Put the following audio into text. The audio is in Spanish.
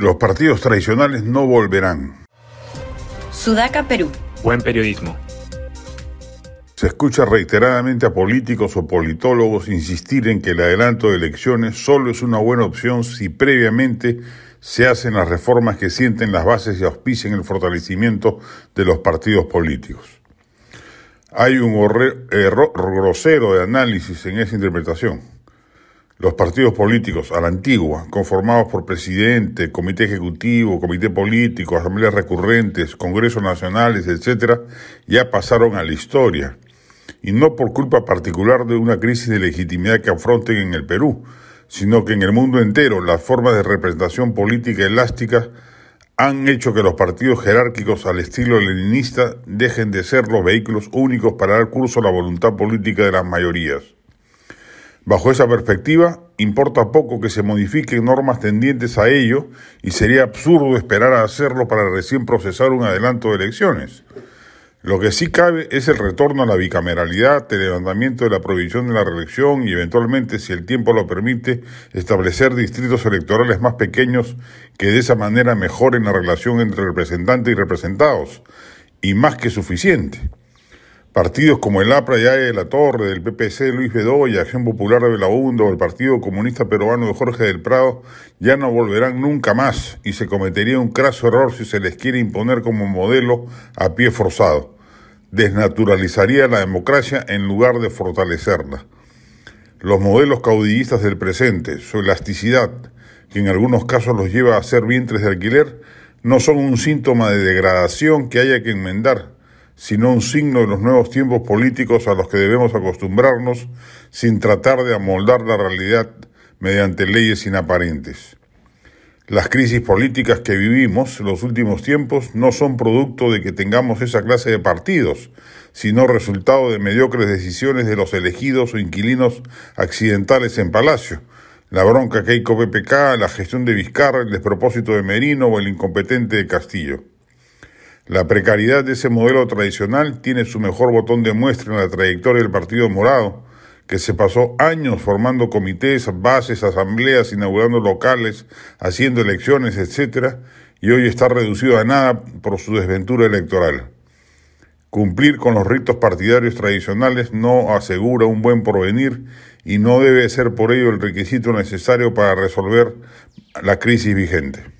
Los partidos tradicionales no volverán. Sudaca, Perú. Buen periodismo. Se escucha reiteradamente a políticos o politólogos insistir en que el adelanto de elecciones solo es una buena opción si previamente se hacen las reformas que sienten las bases y auspician el fortalecimiento de los partidos políticos. Hay un error grosero de análisis en esa interpretación. Los partidos políticos a la antigua, conformados por presidente, comité ejecutivo, comité político, asambleas recurrentes, congresos nacionales, etc., ya pasaron a la historia. Y no por culpa particular de una crisis de legitimidad que afronten en el Perú, sino que en el mundo entero las formas de representación política elástica han hecho que los partidos jerárquicos al estilo leninista dejen de ser los vehículos únicos para dar curso a la voluntad política de las mayorías. Bajo esa perspectiva, importa poco que se modifiquen normas tendientes a ello y sería absurdo esperar a hacerlo para recién procesar un adelanto de elecciones. Lo que sí cabe es el retorno a la bicameralidad, el levantamiento de la prohibición de la reelección y eventualmente, si el tiempo lo permite, establecer distritos electorales más pequeños que de esa manera mejoren la relación entre representantes y representados, y más que suficiente. Partidos como el APRA y de la Torre, del PPC Luis Bedoya, Acción Popular de Belaúndo o el Partido Comunista Peruano de Jorge del Prado ya no volverán nunca más y se cometería un craso error si se les quiere imponer como modelo a pie forzado. Desnaturalizaría la democracia en lugar de fortalecerla. Los modelos caudillistas del presente, su elasticidad, que en algunos casos los lleva a ser vientres de alquiler, no son un síntoma de degradación que haya que enmendar sino un signo de los nuevos tiempos políticos a los que debemos acostumbrarnos sin tratar de amoldar la realidad mediante leyes inaparentes. Las crisis políticas que vivimos en los últimos tiempos no son producto de que tengamos esa clase de partidos, sino resultado de mediocres decisiones de los elegidos o inquilinos accidentales en Palacio, la bronca que hay con PPK, la gestión de Vizcarra, el despropósito de Merino o el incompetente de Castillo. La precariedad de ese modelo tradicional tiene su mejor botón de muestra en la trayectoria del Partido Morado, que se pasó años formando comités, bases, asambleas, inaugurando locales, haciendo elecciones, etc., y hoy está reducido a nada por su desventura electoral. Cumplir con los ritos partidarios tradicionales no asegura un buen porvenir y no debe ser por ello el requisito necesario para resolver la crisis vigente.